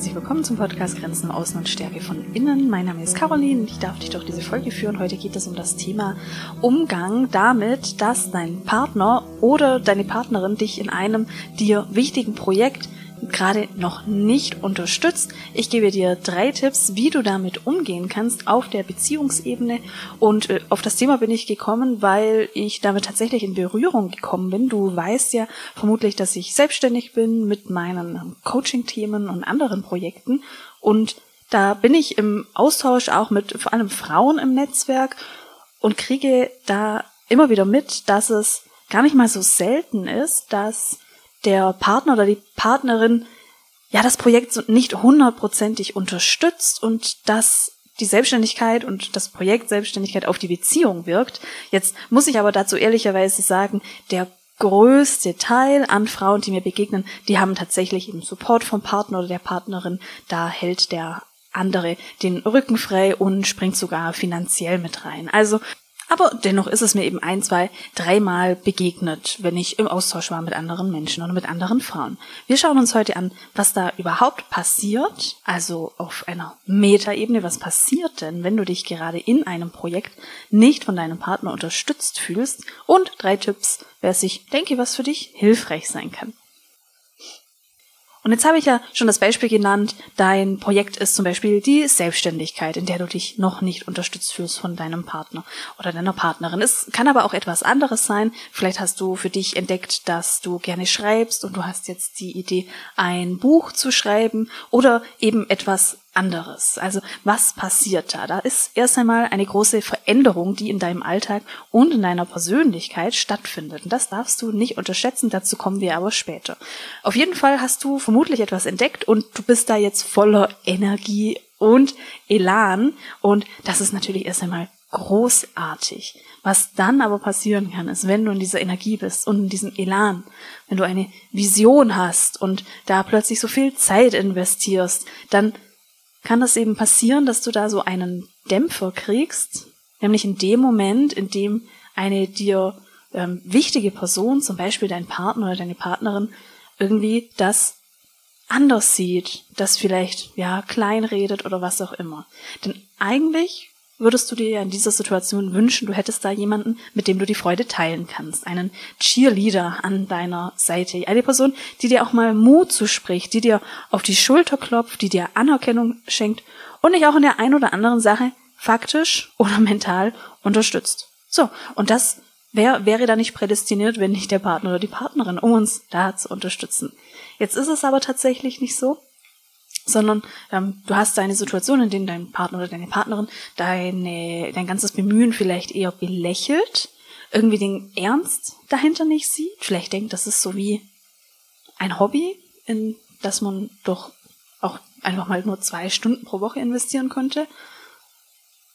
Herzlich willkommen zum Podcast Grenzen Außen und Stärke von Innen. Mein Name ist Caroline und ich darf dich durch diese Folge führen. Heute geht es um das Thema Umgang damit, dass dein Partner oder deine Partnerin dich in einem dir wichtigen Projekt gerade noch nicht unterstützt. Ich gebe dir drei Tipps, wie du damit umgehen kannst auf der Beziehungsebene. Und äh, auf das Thema bin ich gekommen, weil ich damit tatsächlich in Berührung gekommen bin. Du weißt ja vermutlich, dass ich selbstständig bin mit meinen Coaching-Themen und anderen Projekten. Und da bin ich im Austausch auch mit vor allem Frauen im Netzwerk und kriege da immer wieder mit, dass es gar nicht mal so selten ist, dass der Partner oder die Partnerin ja das Projekt nicht hundertprozentig unterstützt und dass die Selbstständigkeit und das Projekt Selbstständigkeit auf die Beziehung wirkt. Jetzt muss ich aber dazu ehrlicherweise sagen, der größte Teil an Frauen, die mir begegnen, die haben tatsächlich eben Support vom Partner oder der Partnerin. Da hält der andere den Rücken frei und springt sogar finanziell mit rein. Also aber dennoch ist es mir eben ein, zwei, dreimal begegnet, wenn ich im Austausch war mit anderen Menschen oder mit anderen Frauen. Wir schauen uns heute an, was da überhaupt passiert, also auf einer Metaebene, was passiert denn, wenn du dich gerade in einem Projekt nicht von deinem Partner unterstützt fühlst und drei Tipps, wer sich denke, was für dich hilfreich sein kann. Und jetzt habe ich ja schon das Beispiel genannt, dein Projekt ist zum Beispiel die Selbstständigkeit, in der du dich noch nicht unterstützt fühlst von deinem Partner oder deiner Partnerin. Es kann aber auch etwas anderes sein. Vielleicht hast du für dich entdeckt, dass du gerne schreibst und du hast jetzt die Idee, ein Buch zu schreiben oder eben etwas anderes. Also was passiert da? Da ist erst einmal eine große Veränderung, die in deinem Alltag und in deiner Persönlichkeit stattfindet. Und das darfst du nicht unterschätzen, dazu kommen wir aber später. Auf jeden Fall hast du vermutlich etwas entdeckt und du bist da jetzt voller Energie und Elan und das ist natürlich erst einmal großartig. Was dann aber passieren kann, ist, wenn du in dieser Energie bist und in diesem Elan, wenn du eine Vision hast und da plötzlich so viel Zeit investierst, dann kann das eben passieren, dass du da so einen Dämpfer kriegst, nämlich in dem Moment, in dem eine dir ähm, wichtige Person, zum Beispiel dein Partner oder deine Partnerin, irgendwie das anders sieht, das vielleicht ja klein redet oder was auch immer. Denn eigentlich würdest du dir ja in dieser Situation wünschen, du hättest da jemanden, mit dem du die Freude teilen kannst, einen Cheerleader an deiner Seite, eine Person, die dir auch mal Mut zuspricht, die dir auf die Schulter klopft, die dir Anerkennung schenkt und dich auch in der ein oder anderen Sache faktisch oder mental unterstützt. So, und das Wer wäre da nicht prädestiniert, wenn nicht der Partner oder die Partnerin, um uns da zu unterstützen? Jetzt ist es aber tatsächlich nicht so sondern ähm, du hast eine Situation, in der dein Partner oder deine Partnerin deine, dein ganzes Bemühen vielleicht eher belächelt, irgendwie den Ernst dahinter nicht sieht, vielleicht denkt, das ist so wie ein Hobby, in das man doch auch einfach mal nur zwei Stunden pro Woche investieren könnte.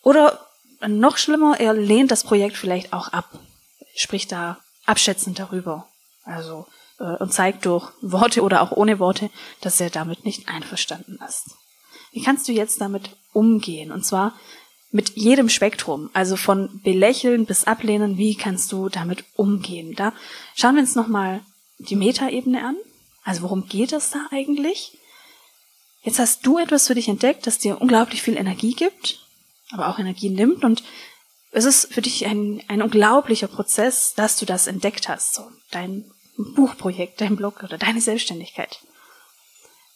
Oder noch schlimmer, er lehnt das Projekt vielleicht auch ab, spricht da abschätzend darüber. Also und zeigt durch Worte oder auch ohne Worte, dass er damit nicht einverstanden ist. Wie kannst du jetzt damit umgehen? Und zwar mit jedem Spektrum, also von belächeln bis ablehnen, wie kannst du damit umgehen? Da schauen wir uns nochmal die Metaebene an. Also worum geht es da eigentlich? Jetzt hast du etwas für dich entdeckt, das dir unglaublich viel Energie gibt, aber auch Energie nimmt und es ist für dich ein, ein unglaublicher Prozess, dass du das entdeckt hast. So, dein Buchprojekt, dein Blog oder deine Selbstständigkeit.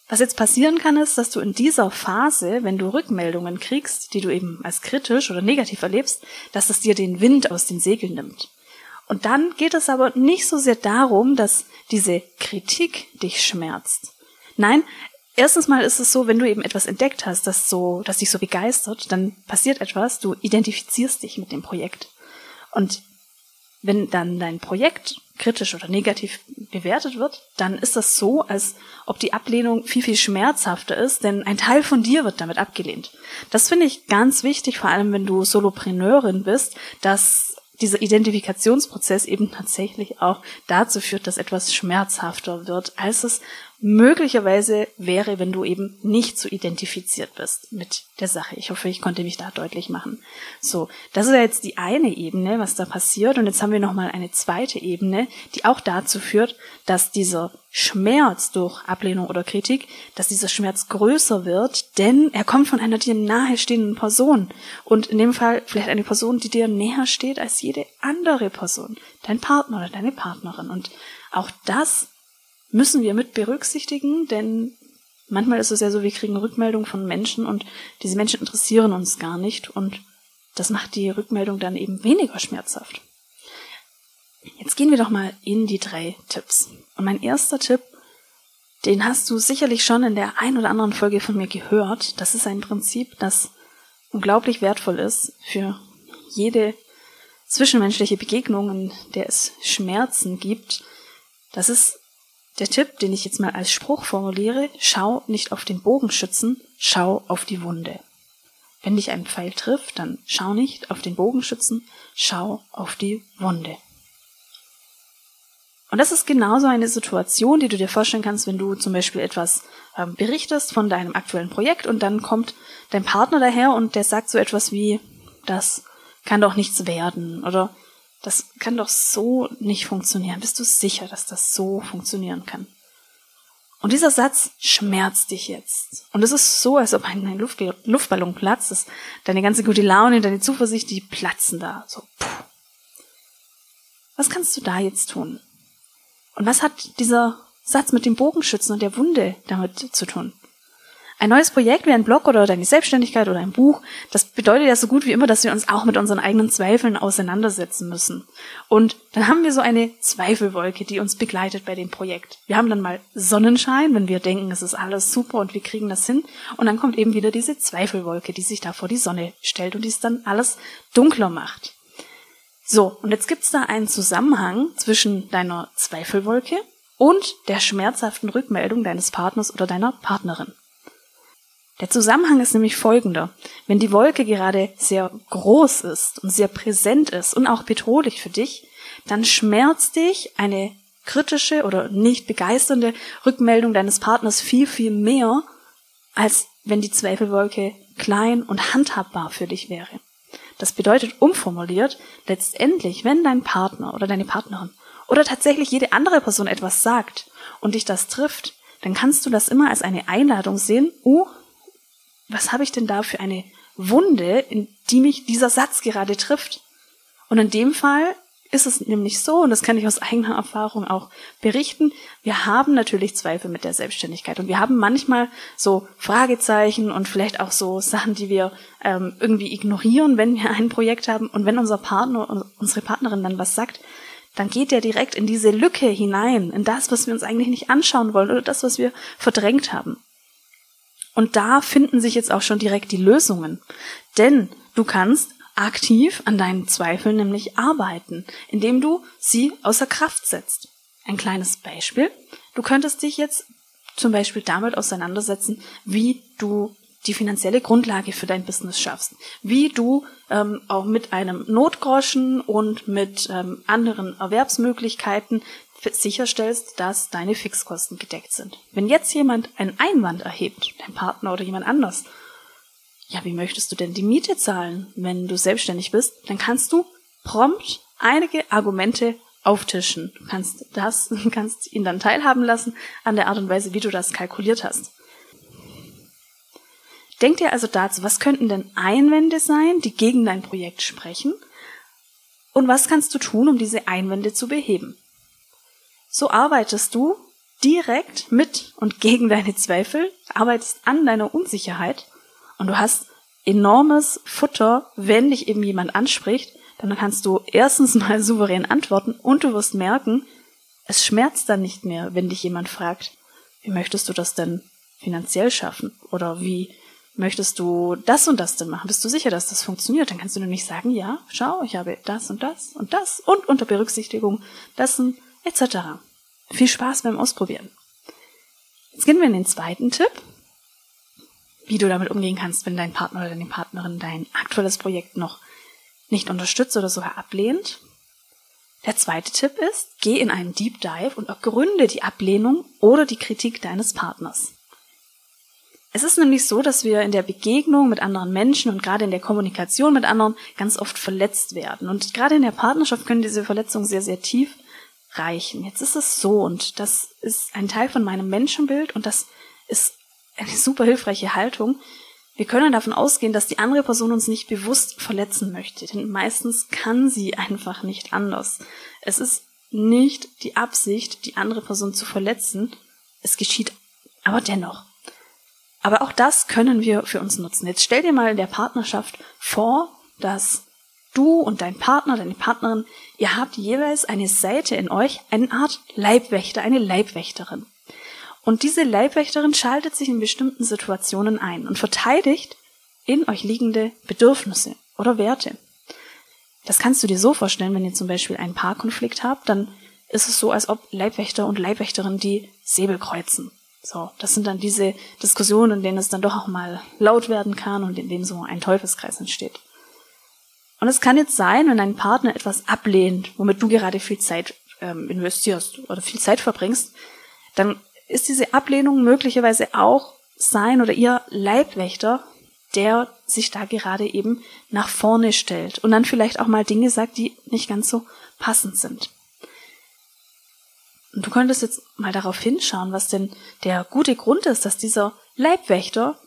Was jetzt passieren kann, ist, dass du in dieser Phase, wenn du Rückmeldungen kriegst, die du eben als kritisch oder negativ erlebst, dass es dir den Wind aus den Segeln nimmt. Und dann geht es aber nicht so sehr darum, dass diese Kritik dich schmerzt. Nein, erstens mal ist es so, wenn du eben etwas entdeckt hast, das so, das dich so begeistert, dann passiert etwas, du identifizierst dich mit dem Projekt. Und wenn dann dein Projekt kritisch oder negativ bewertet wird, dann ist das so, als ob die Ablehnung viel, viel schmerzhafter ist, denn ein Teil von dir wird damit abgelehnt. Das finde ich ganz wichtig, vor allem wenn du Solopreneurin bist, dass dieser Identifikationsprozess eben tatsächlich auch dazu führt, dass etwas schmerzhafter wird, als es möglicherweise wäre, wenn du eben nicht so identifiziert bist mit der Sache. Ich hoffe, ich konnte mich da deutlich machen. So, das ist ja jetzt die eine Ebene, was da passiert. Und jetzt haben wir nochmal eine zweite Ebene, die auch dazu führt, dass dieser Schmerz durch Ablehnung oder Kritik, dass dieser Schmerz größer wird, denn er kommt von einer dir nahestehenden Person. Und in dem Fall vielleicht eine Person, die dir näher steht als jede andere Person. Dein Partner oder deine Partnerin. Und auch das müssen wir mit berücksichtigen, denn manchmal ist es ja so, wir kriegen Rückmeldungen von Menschen und diese Menschen interessieren uns gar nicht und das macht die Rückmeldung dann eben weniger schmerzhaft. Jetzt gehen wir doch mal in die drei Tipps. Und mein erster Tipp, den hast du sicherlich schon in der ein oder anderen Folge von mir gehört. Das ist ein Prinzip, das unglaublich wertvoll ist für jede zwischenmenschliche Begegnung, in der es Schmerzen gibt. Das ist der Tipp, den ich jetzt mal als Spruch formuliere, schau nicht auf den Bogenschützen, schau auf die Wunde. Wenn dich ein Pfeil trifft, dann schau nicht auf den Bogenschützen, schau auf die Wunde. Und das ist genauso eine Situation, die du dir vorstellen kannst, wenn du zum Beispiel etwas ähm, berichtest von deinem aktuellen Projekt und dann kommt dein Partner daher und der sagt so etwas wie, das kann doch nichts werden oder das kann doch so nicht funktionieren. Bist du sicher, dass das so funktionieren kann? Und dieser Satz schmerzt dich jetzt. Und es ist so, als ob ein Luft Luftballon platzt. Das, deine ganze gute Laune, deine Zuversicht, die platzen da. So, puh. Was kannst du da jetzt tun? Und was hat dieser Satz mit dem Bogenschützen und der Wunde damit zu tun? Ein neues Projekt wie ein Blog oder deine Selbstständigkeit oder ein Buch, das bedeutet ja so gut wie immer, dass wir uns auch mit unseren eigenen Zweifeln auseinandersetzen müssen. Und dann haben wir so eine Zweifelwolke, die uns begleitet bei dem Projekt. Wir haben dann mal Sonnenschein, wenn wir denken, es ist alles super und wir kriegen das hin. Und dann kommt eben wieder diese Zweifelwolke, die sich da vor die Sonne stellt und die es dann alles dunkler macht. So, und jetzt gibt's da einen Zusammenhang zwischen deiner Zweifelwolke und der schmerzhaften Rückmeldung deines Partners oder deiner Partnerin. Der Zusammenhang ist nämlich folgender. Wenn die Wolke gerade sehr groß ist und sehr präsent ist und auch bedrohlich für dich, dann schmerzt dich eine kritische oder nicht begeisternde Rückmeldung deines Partners viel, viel mehr, als wenn die Zweifelwolke klein und handhabbar für dich wäre. Das bedeutet umformuliert, letztendlich, wenn dein Partner oder deine Partnerin oder tatsächlich jede andere Person etwas sagt und dich das trifft, dann kannst du das immer als eine Einladung sehen, oh, was habe ich denn da für eine Wunde, in die mich dieser Satz gerade trifft? Und in dem Fall ist es nämlich so, und das kann ich aus eigener Erfahrung auch berichten, wir haben natürlich Zweifel mit der Selbstständigkeit und wir haben manchmal so Fragezeichen und vielleicht auch so Sachen, die wir ähm, irgendwie ignorieren, wenn wir ein Projekt haben und wenn unser Partner, unsere Partnerin dann was sagt, dann geht der direkt in diese Lücke hinein, in das, was wir uns eigentlich nicht anschauen wollen oder das, was wir verdrängt haben. Und da finden sich jetzt auch schon direkt die Lösungen. Denn du kannst aktiv an deinen Zweifeln nämlich arbeiten, indem du sie außer Kraft setzt. Ein kleines Beispiel. Du könntest dich jetzt zum Beispiel damit auseinandersetzen, wie du die finanzielle Grundlage für dein Business schaffst, wie du ähm, auch mit einem Notgroschen und mit ähm, anderen Erwerbsmöglichkeiten sicherstellst, dass deine Fixkosten gedeckt sind. Wenn jetzt jemand einen Einwand erhebt, dein Partner oder jemand anders, ja, wie möchtest du denn die Miete zahlen, wenn du selbstständig bist? Dann kannst du prompt einige Argumente auftischen. Du kannst das, kannst ihn dann teilhaben lassen an der Art und Weise, wie du das kalkuliert hast. Denk dir also dazu, was könnten denn Einwände sein, die gegen dein Projekt sprechen? Und was kannst du tun, um diese Einwände zu beheben? So arbeitest du direkt mit und gegen deine Zweifel, arbeitest an deiner Unsicherheit und du hast enormes Futter, wenn dich eben jemand anspricht, dann kannst du erstens mal souverän antworten und du wirst merken, es schmerzt dann nicht mehr, wenn dich jemand fragt, wie möchtest du das denn finanziell schaffen? Oder wie möchtest du das und das denn machen? Bist du sicher, dass das funktioniert? Dann kannst du nämlich sagen, ja, schau, ich habe das und das und das und unter Berücksichtigung dessen etc. Viel Spaß beim Ausprobieren. Jetzt gehen wir in den zweiten Tipp, wie du damit umgehen kannst, wenn dein Partner oder deine Partnerin dein aktuelles Projekt noch nicht unterstützt oder sogar ablehnt. Der zweite Tipp ist, geh in einen Deep Dive und ergründe die Ablehnung oder die Kritik deines Partners. Es ist nämlich so, dass wir in der Begegnung mit anderen Menschen und gerade in der Kommunikation mit anderen ganz oft verletzt werden. Und gerade in der Partnerschaft können diese Verletzungen sehr, sehr tief reichen. Jetzt ist es so und das ist ein Teil von meinem Menschenbild und das ist eine super hilfreiche Haltung. Wir können davon ausgehen, dass die andere Person uns nicht bewusst verletzen möchte, denn meistens kann sie einfach nicht anders. Es ist nicht die Absicht, die andere Person zu verletzen. Es geschieht aber dennoch. Aber auch das können wir für uns nutzen. Jetzt stell dir mal in der Partnerschaft vor, dass du und dein Partner, deine Partnerin, ihr habt jeweils eine Seite in euch, eine Art Leibwächter, eine Leibwächterin. Und diese Leibwächterin schaltet sich in bestimmten Situationen ein und verteidigt in euch liegende Bedürfnisse oder Werte. Das kannst du dir so vorstellen, wenn ihr zum Beispiel einen Paarkonflikt habt, dann ist es so, als ob Leibwächter und Leibwächterin die Säbel kreuzen. So, das sind dann diese Diskussionen, in denen es dann doch auch mal laut werden kann und in dem so ein Teufelskreis entsteht. Und es kann jetzt sein, wenn dein Partner etwas ablehnt, womit du gerade viel Zeit ähm, investierst oder viel Zeit verbringst, dann ist diese Ablehnung möglicherweise auch sein oder ihr Leibwächter, der sich da gerade eben nach vorne stellt und dann vielleicht auch mal Dinge sagt, die nicht ganz so passend sind. Und du könntest jetzt mal darauf hinschauen, was denn der gute Grund ist, dass dieser Leibwächter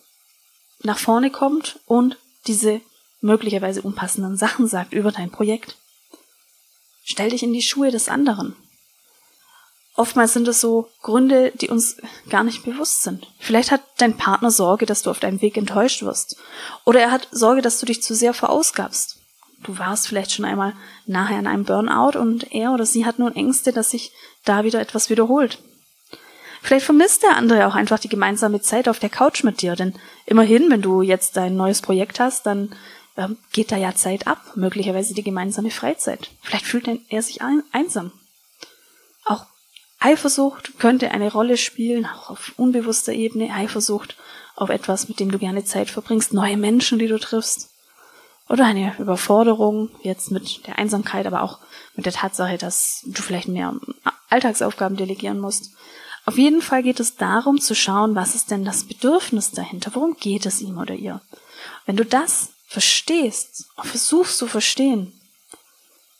nach vorne kommt und diese möglicherweise unpassenden Sachen sagt über dein Projekt. Stell dich in die Schuhe des anderen. Oftmals sind es so Gründe, die uns gar nicht bewusst sind. Vielleicht hat dein Partner Sorge, dass du auf deinem Weg enttäuscht wirst. Oder er hat Sorge, dass du dich zu sehr verausgabst. Du warst vielleicht schon einmal nachher an einem Burnout und er oder sie hat nun Ängste, dass sich da wieder etwas wiederholt. Vielleicht vermisst der andere auch einfach die gemeinsame Zeit auf der Couch mit dir, denn immerhin, wenn du jetzt dein neues Projekt hast, dann äh, geht da ja Zeit ab, möglicherweise die gemeinsame Freizeit. Vielleicht fühlt er sich ein, einsam. Auch Eifersucht könnte eine Rolle spielen, auch auf unbewusster Ebene, Eifersucht auf etwas, mit dem du gerne Zeit verbringst, neue Menschen, die du triffst. Oder eine Überforderung, jetzt mit der Einsamkeit, aber auch mit der Tatsache, dass du vielleicht mehr Alltagsaufgaben delegieren musst. Auf jeden Fall geht es darum zu schauen, was ist denn das Bedürfnis dahinter? Worum geht es ihm oder ihr? Wenn du das verstehst versuchst zu verstehen,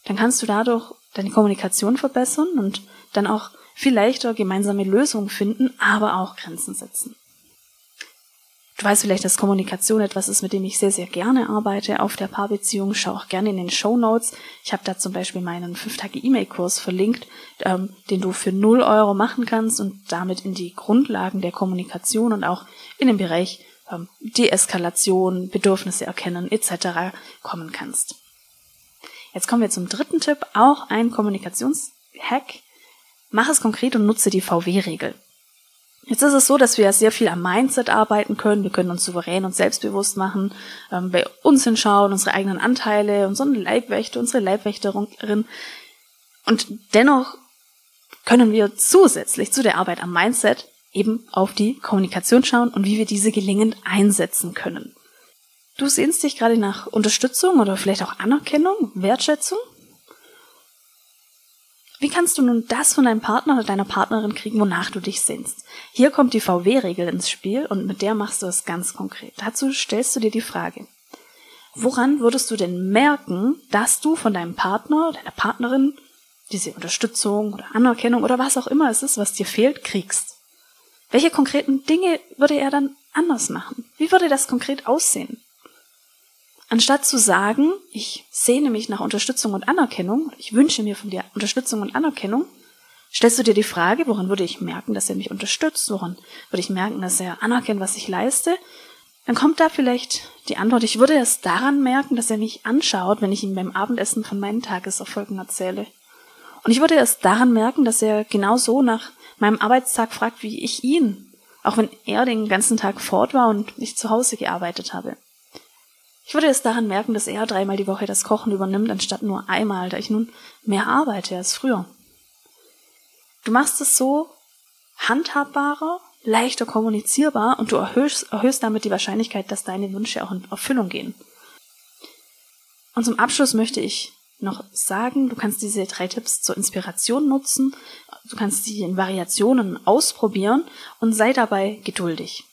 dann kannst du dadurch deine Kommunikation verbessern und dann auch viel leichter gemeinsame Lösungen finden, aber auch Grenzen setzen. Du weißt vielleicht, dass Kommunikation etwas ist, mit dem ich sehr, sehr gerne arbeite auf der Paarbeziehung. Schau auch gerne in den Show Notes. Ich habe da zum Beispiel meinen 5-Tage-E-Mail-Kurs verlinkt, ähm, den du für 0 Euro machen kannst und damit in die Grundlagen der Kommunikation und auch in den Bereich ähm, Deeskalation, Bedürfnisse erkennen etc. kommen kannst. Jetzt kommen wir zum dritten Tipp, auch ein Kommunikationshack. Mach es konkret und nutze die VW-Regel. Jetzt ist es so, dass wir sehr viel am Mindset arbeiten können. Wir können uns souverän und selbstbewusst machen, ähm, bei uns hinschauen, unsere eigenen Anteile, unseren Leibwächter, unsere Leibwächterin. Und dennoch können wir zusätzlich zu der Arbeit am Mindset eben auf die Kommunikation schauen und wie wir diese gelingend einsetzen können. Du sehnst dich gerade nach Unterstützung oder vielleicht auch Anerkennung, Wertschätzung? Wie kannst du nun das von deinem Partner oder deiner Partnerin kriegen, wonach du dich sehnst? Hier kommt die VW-Regel ins Spiel und mit der machst du es ganz konkret. Dazu stellst du dir die Frage, woran würdest du denn merken, dass du von deinem Partner, deiner Partnerin diese Unterstützung oder Anerkennung oder was auch immer es ist, was dir fehlt, kriegst? Welche konkreten Dinge würde er dann anders machen? Wie würde das konkret aussehen? Anstatt zu sagen, ich sehne mich nach Unterstützung und Anerkennung, ich wünsche mir von dir Unterstützung und Anerkennung, stellst du dir die Frage, woran würde ich merken, dass er mich unterstützt, woran würde ich merken, dass er anerkennt, was ich leiste, dann kommt da vielleicht die Antwort, ich würde es daran merken, dass er mich anschaut, wenn ich ihm beim Abendessen von meinen Tageserfolgen erzähle. Und ich würde es daran merken, dass er genauso nach meinem Arbeitstag fragt, wie ich ihn, auch wenn er den ganzen Tag fort war und ich zu Hause gearbeitet habe. Ich würde es daran merken, dass er dreimal die Woche das Kochen übernimmt, anstatt nur einmal, da ich nun mehr arbeite als früher. Du machst es so handhabbarer, leichter kommunizierbar und du erhöhst, erhöhst damit die Wahrscheinlichkeit, dass deine Wünsche auch in Erfüllung gehen. Und zum Abschluss möchte ich noch sagen, du kannst diese drei Tipps zur Inspiration nutzen, du kannst sie in Variationen ausprobieren und sei dabei geduldig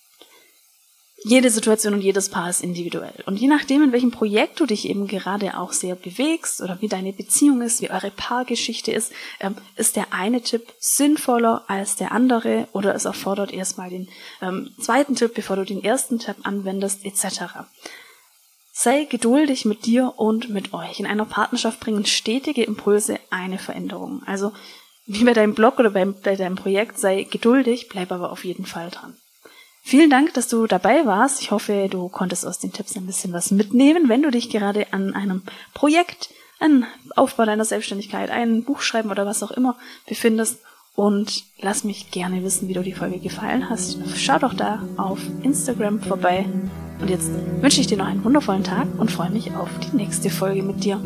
jede Situation und jedes Paar ist individuell. Und je nachdem, in welchem Projekt du dich eben gerade auch sehr bewegst oder wie deine Beziehung ist, wie eure Paargeschichte ist, ähm, ist der eine Tipp sinnvoller als der andere oder es erfordert erstmal den ähm, zweiten Tipp, bevor du den ersten Tipp anwendest, etc. Sei geduldig mit dir und mit euch. In einer Partnerschaft bringen stetige Impulse eine Veränderung. Also wie bei deinem Blog oder bei, deinem Projekt, sei geduldig, bleib aber auf jeden Fall dran. Vielen Dank, dass du dabei warst. Ich hoffe, du konntest aus den Tipps ein bisschen was mitnehmen, wenn du dich gerade an einem Projekt, an Aufbau deiner Selbstständigkeit, ein Buch schreiben oder was auch immer befindest. Und lass mich gerne wissen, wie du die Folge gefallen hast. Schau doch da auf Instagram vorbei. Und jetzt wünsche ich dir noch einen wundervollen Tag und freue mich auf die nächste Folge mit dir.